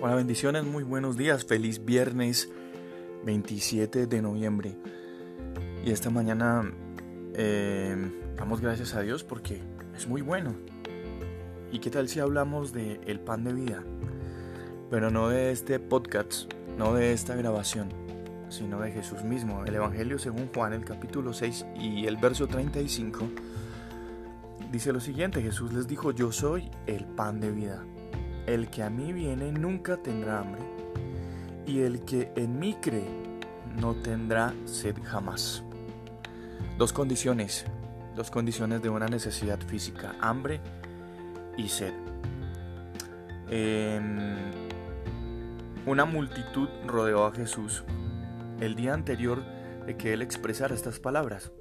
Hola, bendiciones, muy buenos días, feliz viernes 27 de noviembre. Y esta mañana eh, damos gracias a Dios porque es muy bueno. ¿Y qué tal si hablamos de el pan de vida? Pero no de este podcast, no de esta grabación, sino de Jesús mismo. El Evangelio según Juan, el capítulo 6 y el verso 35, dice lo siguiente, Jesús les dijo, yo soy el pan de vida. El que a mí viene nunca tendrá hambre, y el que en mí cree no tendrá sed jamás. Dos condiciones, dos condiciones de una necesidad física, hambre y sed. una multitud rodeó a Jesús el día anterior de que él expresara estas palabras.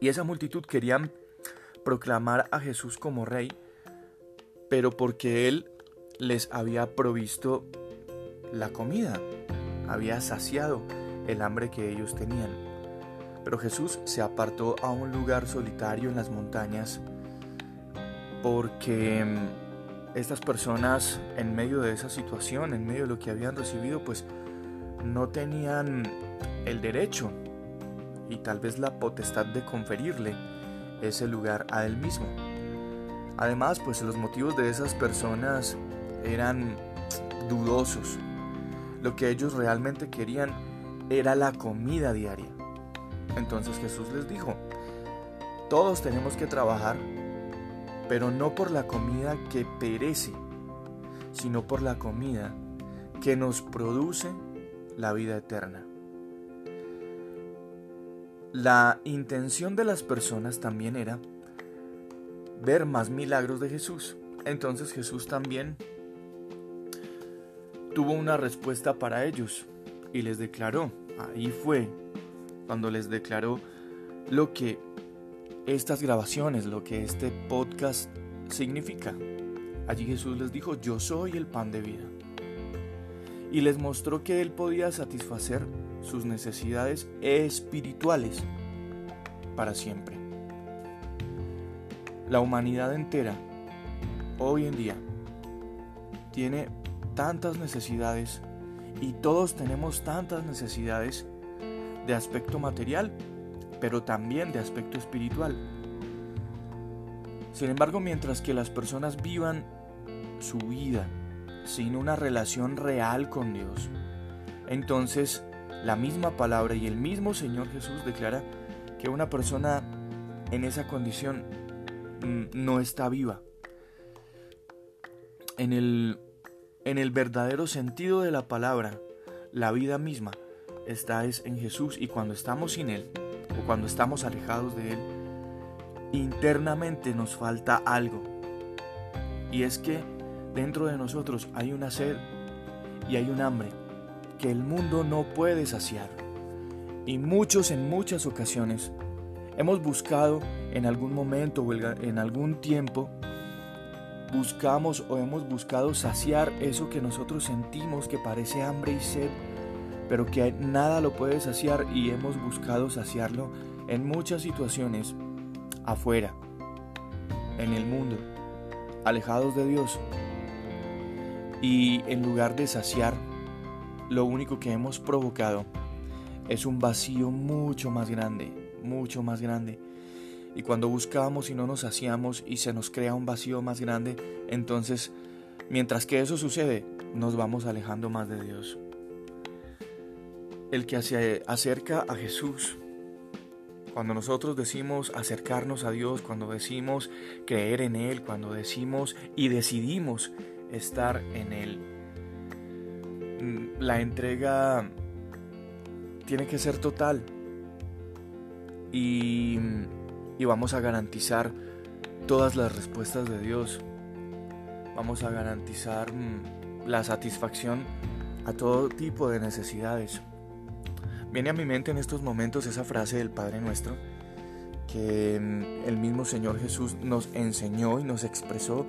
Y esa multitud querían proclamar a Jesús como rey, pero porque él les había provisto la comida, había saciado el hambre que ellos tenían. Pero Jesús se apartó a un lugar solitario en las montañas porque mm, estas personas en medio de esa situación, en medio de lo que habían recibido, pues no tenían el derecho y tal vez la potestad de conferirle ese lugar a él mismo. Además, pues los motivos de esas personas eran dudosos. Lo que ellos realmente querían era la comida diaria. Entonces Jesús les dijo, todos tenemos que trabajar, pero no por la comida que perece, sino por la comida que nos produce la vida eterna. La intención de las personas también era ver más milagros de Jesús. Entonces Jesús también tuvo una respuesta para ellos y les declaró, ahí fue cuando les declaró lo que estas grabaciones, lo que este podcast significa. Allí Jesús les dijo, yo soy el pan de vida. Y les mostró que Él podía satisfacer sus necesidades espirituales para siempre. La humanidad entera, hoy en día, tiene tantas necesidades y todos tenemos tantas necesidades de aspecto material, pero también de aspecto espiritual. Sin embargo, mientras que las personas vivan su vida sin una relación real con Dios, entonces la misma palabra y el mismo Señor Jesús declara que una persona en esa condición mm, no está viva. En el en el verdadero sentido de la palabra, la vida misma está es en Jesús y cuando estamos sin Él o cuando estamos alejados de Él, internamente nos falta algo. Y es que dentro de nosotros hay una sed y hay un hambre que el mundo no puede saciar. Y muchos en muchas ocasiones hemos buscado en algún momento o en algún tiempo buscamos o hemos buscado saciar eso que nosotros sentimos que parece hambre y sed, pero que nada lo puede saciar y hemos buscado saciarlo en muchas situaciones afuera, en el mundo, alejados de Dios. Y en lugar de saciar, lo único que hemos provocado es un vacío mucho más grande, mucho más grande y cuando buscamos y no nos saciamos y se nos crea un vacío más grande, entonces, mientras que eso sucede, nos vamos alejando más de Dios. El que acerca a Jesús, cuando nosotros decimos acercarnos a Dios, cuando decimos creer en Él, cuando decimos y decidimos estar en Él, mm, la entrega tiene que ser total. Y y vamos a garantizar todas las respuestas de Dios. Vamos a garantizar mm, la satisfacción a todo tipo de necesidades. Viene a mi mente en estos momentos esa frase del Padre Nuestro que mm, el mismo Señor Jesús nos enseñó y nos expresó,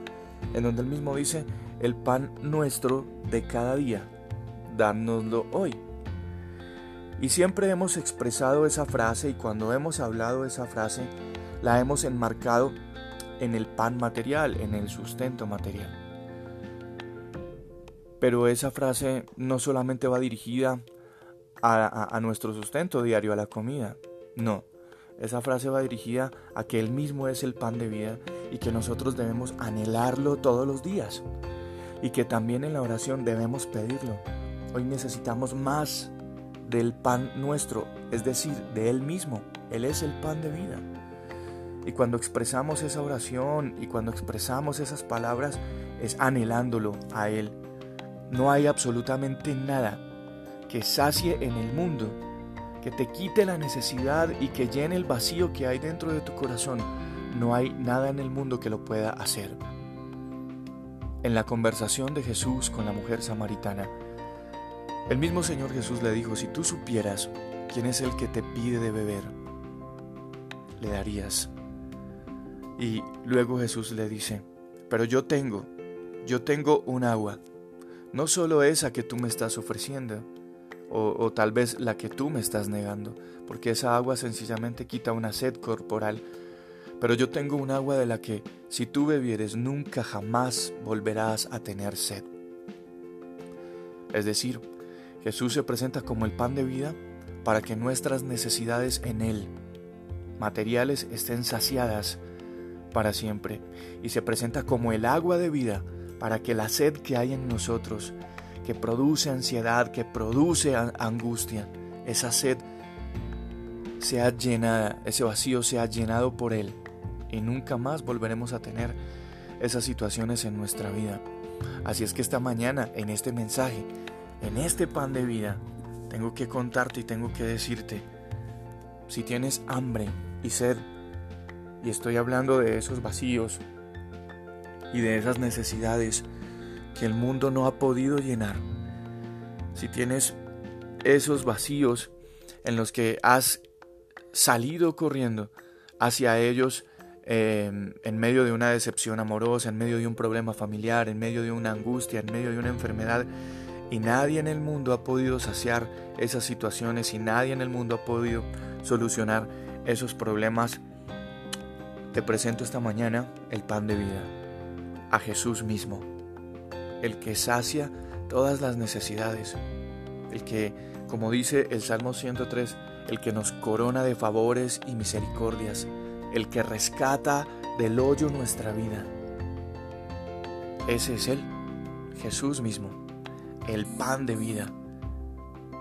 en donde él mismo dice, el pan nuestro de cada día, dánoslo hoy. Y siempre hemos expresado esa frase y cuando hemos hablado esa frase, la hemos enmarcado en el pan material, en el sustento material. Pero esa frase no solamente va dirigida a, nuestro sustento diario, a la comida. No, esa frase va dirigida a que Él mismo es el pan de vida y que nosotros debemos anhelarlo todos los días. Y que también en la oración debemos pedirlo. Hoy necesitamos más del pan nuestro, es decir, de Él mismo. Él es el pan de vida. Y cuando expresamos esa oración y cuando expresamos esas palabras, es anhelándolo a Él. No hay absolutamente nada que sacie en el mundo, que te quite la necesidad y que llene el vacío que hay dentro de tu corazón. No hay nada en el mundo que lo pueda hacer. En la conversación de Jesús con la mujer samaritana, el mismo Señor Jesús le dijo, si tú supieras quién es el que te pide de beber, le darías. Y luego Jesús le dice, pero yo tengo, yo tengo un agua, no solo esa que tú me estás ofreciendo, o, tal vez la que tú me estás negando, porque esa agua sencillamente quita una sed corporal, pero yo tengo un agua de la que si tú bebieres nunca jamás volverás a tener sed. Es decir, Jesús se presenta como el pan de vida para que nuestras necesidades en Él, materiales, estén saciadas para siempre, y se presenta como el agua de vida para que la sed que hay en nosotros, que produce ansiedad, que produce angustia, esa sed sea llenada, ese vacío sea llenado por Él, y nunca más volveremos a tener esas situaciones en nuestra vida. Así es que esta mañana, en este mensaje, en este pan de vida, tengo que contarte y tengo que decirte, si tienes hambre y sed, y estoy hablando de esos vacíos y de esas necesidades que el mundo no ha podido llenar, si tienes esos vacíos en los que has salido corriendo hacia ellos em, en medio de una decepción amorosa, en medio de un problema familiar, en medio de una angustia, en medio de una enfermedad, y nadie en el mundo ha podido saciar esas situaciones y nadie en el mundo ha podido solucionar esos problemas. Te presento esta mañana el pan de vida, a Jesús mismo, el que sacia todas las necesidades, el que, como dice el Salmo 103, el que nos corona de favores y misericordias, el que rescata del hoyo nuestra vida. Ese es Él, Jesús mismo el pan de vida.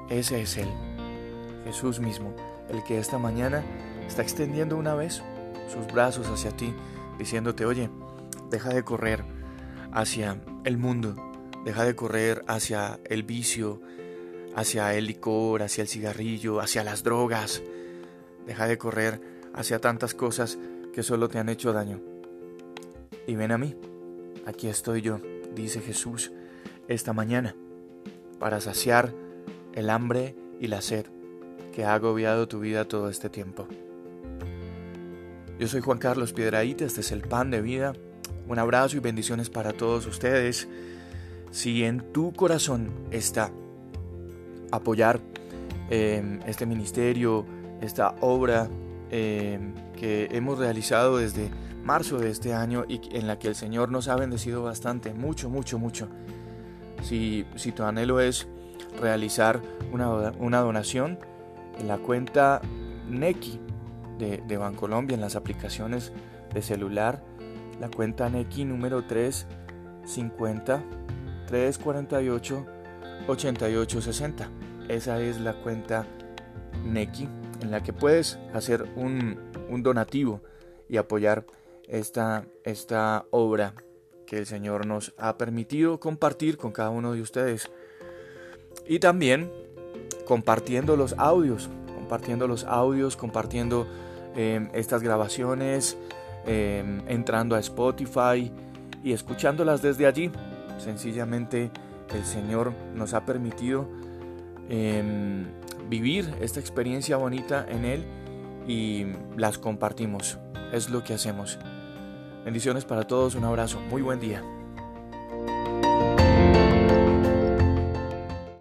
Ese es Él, Jesús mismo, el que esta mañana está extendiendo una vez sus brazos hacia ti, diciéndote, oye, deja de correr hacia el mundo, deja de correr hacia el vicio, hacia el licor, hacia el cigarrillo, hacia las drogas, deja de correr hacia tantas cosas que solo te han hecho daño. Y ven a mí, aquí estoy yo, dice Jesús, esta mañana para saciar el hambre y la sed que ha agobiado tu vida todo este tiempo. Yo soy Juan Carlos Piedraíta, este es el pan de vida. Un abrazo y bendiciones para todos ustedes. Si en tu corazón está apoyar em, este ministerio, esta obra em, que hemos realizado desde marzo de este año y en la que el Señor nos ha bendecido bastante, mucho, mucho, mucho si, tu anhelo es realizar una, donación en la cuenta Neki de, Bancolombia en las aplicaciones de celular, la cuenta Neki número 350 348 8860. Esa es la cuenta Neki en la que puedes hacer un, un donativo y apoyar esta, esta obra que el Señor nos ha permitido compartir con cada uno de ustedes. Y también compartiendo los audios, compartiendo los audios, compartiendo em, estas grabaciones, em, entrando a Spotify y escuchándolas desde allí. Sencillamente el Señor nos ha permitido em, vivir esta experiencia bonita en Él y las compartimos. Es lo que hacemos. Bendiciones para todos, un abrazo, muy buen día.